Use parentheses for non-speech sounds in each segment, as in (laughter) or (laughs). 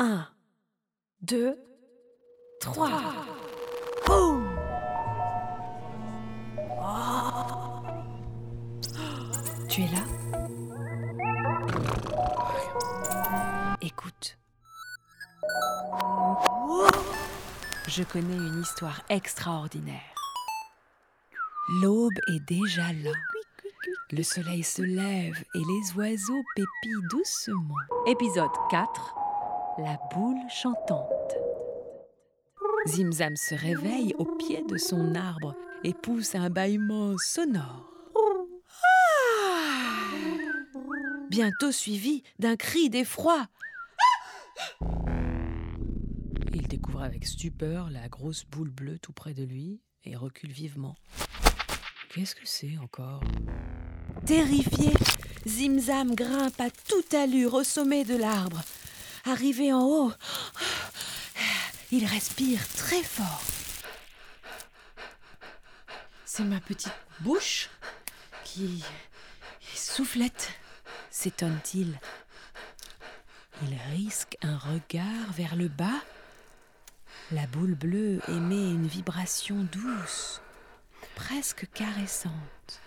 Un, deux, trois. Boum Oh. Tu es là? Écoute. Je connais une histoire extraordinaire. L'aube est déjà là. Le soleil se lève et les oiseaux pépient doucement. Épisode 4 La boule chantante. Zimzam se réveille au pied de son arbre et pousse un bâillement sonore. Ah Bientôt suivi d'un cri d'effroi. Il découvre avec stupeur la grosse boule bleue tout près de lui et recule vivement. Qu'est-ce que c'est encore? Terrifié, Zimzam grimpe à toute allure au sommet de l'arbre. Arrivé en haut, il respire très fort. C'est ma petite bouche qui soufflette, s'étonne-t-il. Il risque un regard vers le bas. La boule bleue émet une vibration douce, presque caressante.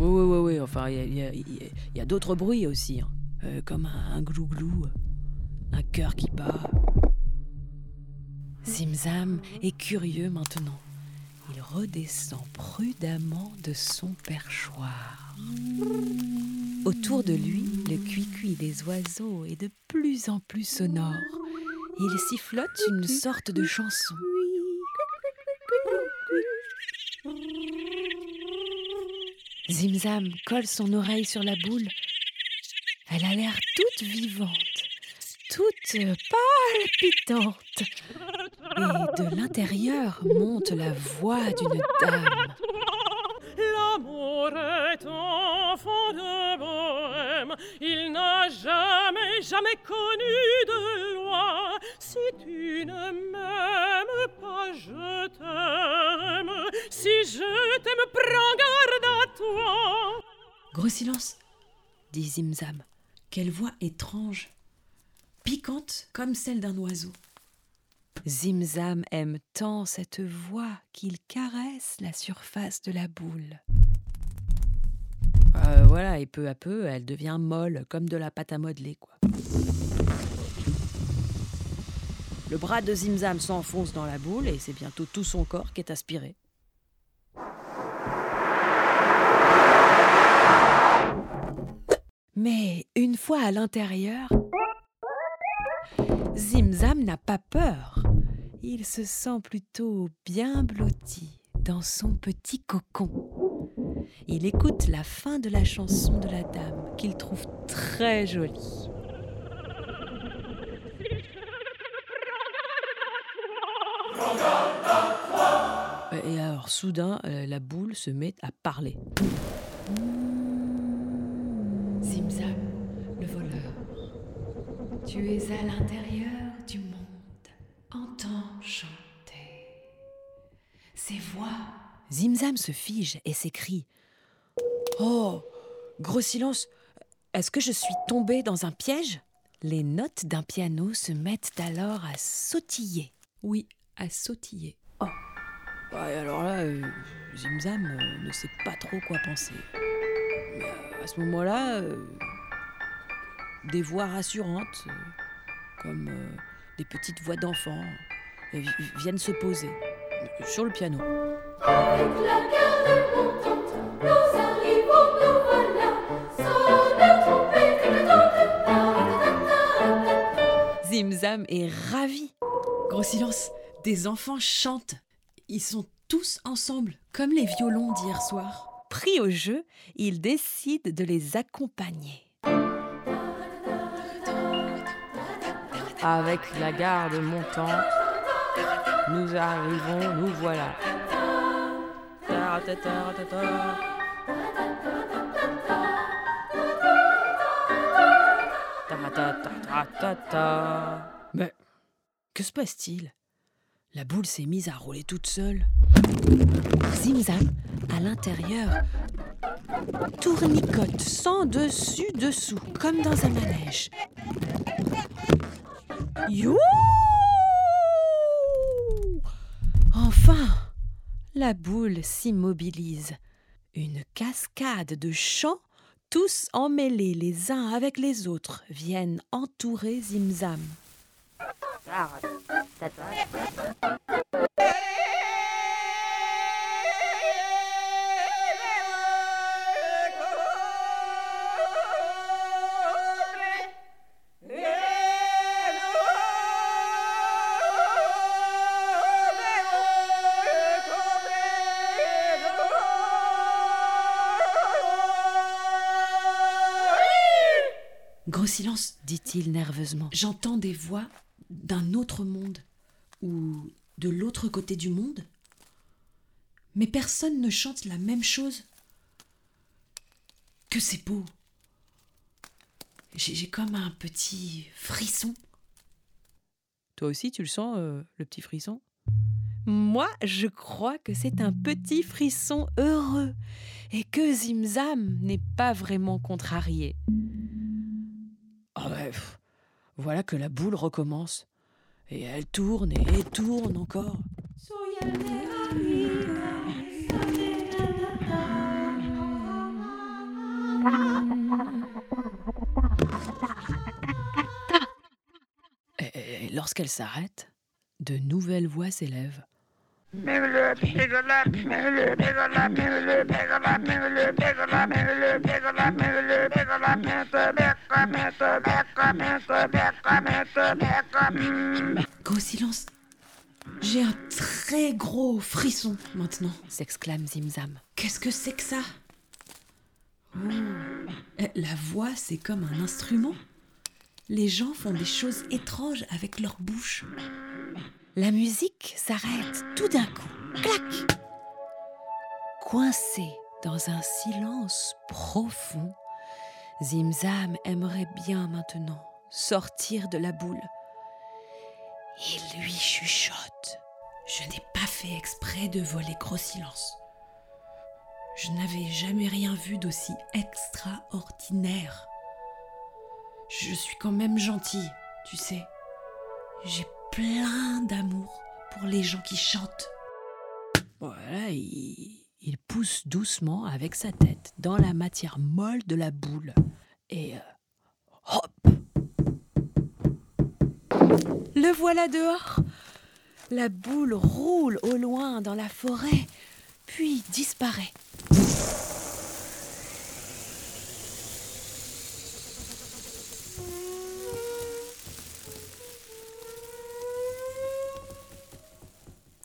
Oui, oui, oui, oui. enfin, il y a, d'autres bruits aussi, hein. Euh, comme un, glou-glou, un cœur qui bat. Zimzam est curieux maintenant. Il redescend prudemment de son perchoir. Autour de lui, le cuicui des oiseaux est de plus en plus sonore. Il sifflote une sorte de chanson. Zimzam colle son oreille sur la boule. Elle a l'air toute vivante, toute palpitante. Et de l'intérieur monte la voix d'une dame. L'amour est enfant de bohème, il n'a jamais, jamais connu de loi. Si tu ne m'aimes pas, je t'aime. Si je t'aime, prends garde Gros silence, dit Zimzam. Quelle voix étrange, piquante comme celle d'un oiseau. Zimzam aime tant cette voix qu'il caresse la surface de la boule. Euh, voilà, et peu à peu, elle devient molle, comme de la pâte à modeler. Le bras de Zimzam s'enfonce dans la boule et c'est bientôt tout son corps qui est aspiré. Mais une fois à l'intérieur, Zimzam n'a pas peur. Il se sent plutôt bien blotti dans son petit cocon. Il écoute la fin de la chanson de la dame qu'il trouve très jolie. Et alors soudain, euh, la boule se met à parler le voleur, tu es à l'intérieur du monde. Entends chanter ces voix. Zimzam se fige et s'écrie Oh, gros silence, est-ce que je suis tombée dans un piège? Les notes d'un piano se mettent alors à sautiller. Oui, à sautiller. Oh alors là, euh, Zimzam euh, ne sait pas trop quoi penser. Mais euh, à ce moment-là, euh, des voix rassurantes, euh, comme euh, des petites voix d'enfants, euh, vi- viennent se poser sur le piano. Avec la garde montante, nous arrivons, nous voilà. Sonne la trompette, ta, ta, ta, ta, ta. Zimzam est ravi. Gros silence, des enfants chantent. Ils sont tous ensemble, comme les violons d'hier soir. Pris au jeu, il décide de les accompagner. Avec la garde montante, nous arrivons, nous voilà. Mais que se passe-t-il? La boule s'est mise à rouler toute seule. Zimzam, à l'intérieur, tournicote sans dessus dessous, comme dans un manège. You Enfin, la boule s'immobilise. Une cascade de chants, tous emmêlés les uns avec les autres, viennent entourer Zimzam. Gros silence, dit-il nerveusement. J'entends des voix d'un autre monde ou de l'autre côté du monde. Mais personne ne chante la même chose. Que c'est beau. J'ai comme un petit frisson. Toi aussi, tu le sens, euh, le petit frisson? Moi, je crois que c'est un petit frisson heureux et que Zimzam n'est pas vraiment contrarié. Oh, ouais, voilà que la boule recommence. Et elle tourne et tourne encore. Et- et lorsqu'elle s'arrête, de nouvelles voix s'élèvent. Gros silence. J'ai un très gros frisson maintenant, s'exclame Zimzam. Qu'est-ce que c'est que ça? Oh. La voix, c'est comme un instrument. Les gens font des choses étranges avec leur bouche. La musique s'arrête tout d'un coup. Clac Coincé dans un silence profond, Zimzam aimerait bien maintenant sortir de la boule. Il lui chuchote. Je n'ai pas fait exprès de voler gros silence. Je n'avais jamais rien vu d'aussi extraordinaire. Je suis quand même gentille, tu sais. J'ai plein d'amour pour les gens qui chantent. Voilà, il, il pousse doucement avec sa tête dans la matière molle de la boule. Et euh, hop Le voilà dehors. La boule roule au loin dans la forêt, puis disparaît.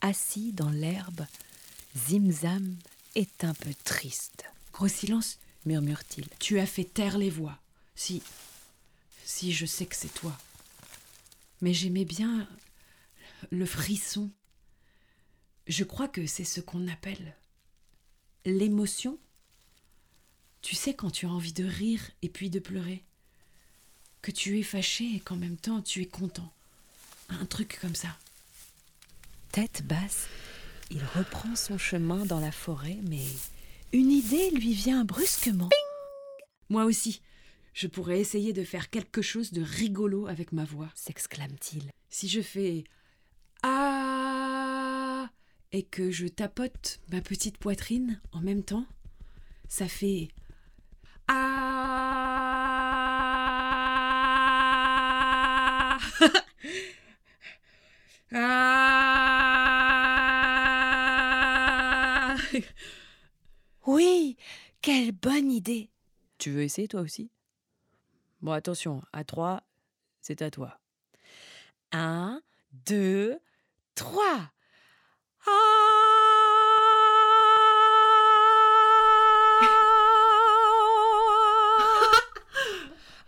Assis dans l'herbe, Zimzam est un peu triste. Gros silence, murmure-t-il. Tu as fait taire les voix. Si. Si, je sais que c'est toi. Mais j'aimais bien le frisson. Je crois que c'est ce qu'on appelle l'émotion. Tu sais, quand tu as envie de rire et puis de pleurer. Que tu es fâché et qu'en même temps tu es content. Un truc comme ça. Tête basse, il reprend son chemin dans la forêt, mais une idée lui vient brusquement. Moi aussi, je pourrais essayer de faire quelque chose de rigolo avec ma voix, s'exclame-t-il. Si je fais Ah et que je tapote ma petite poitrine en même temps, ça fait Ah (laughs) Ah Oui, quelle bonne idée. Tu veux essayer toi aussi? Bon, attention, à trois, c'est à toi. Un, deux, trois.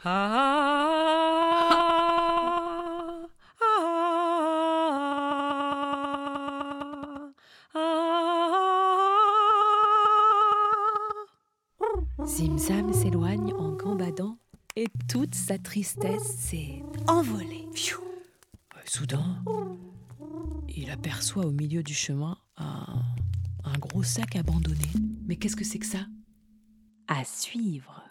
Ah. (laughs) Zimzam s'éloigne en gambadant et toute sa tristesse s'est envolée. Pfiou. Soudain, il aperçoit au milieu du chemin un, un gros sac abandonné. Mais qu'est-ce que c'est que ça? À suivre.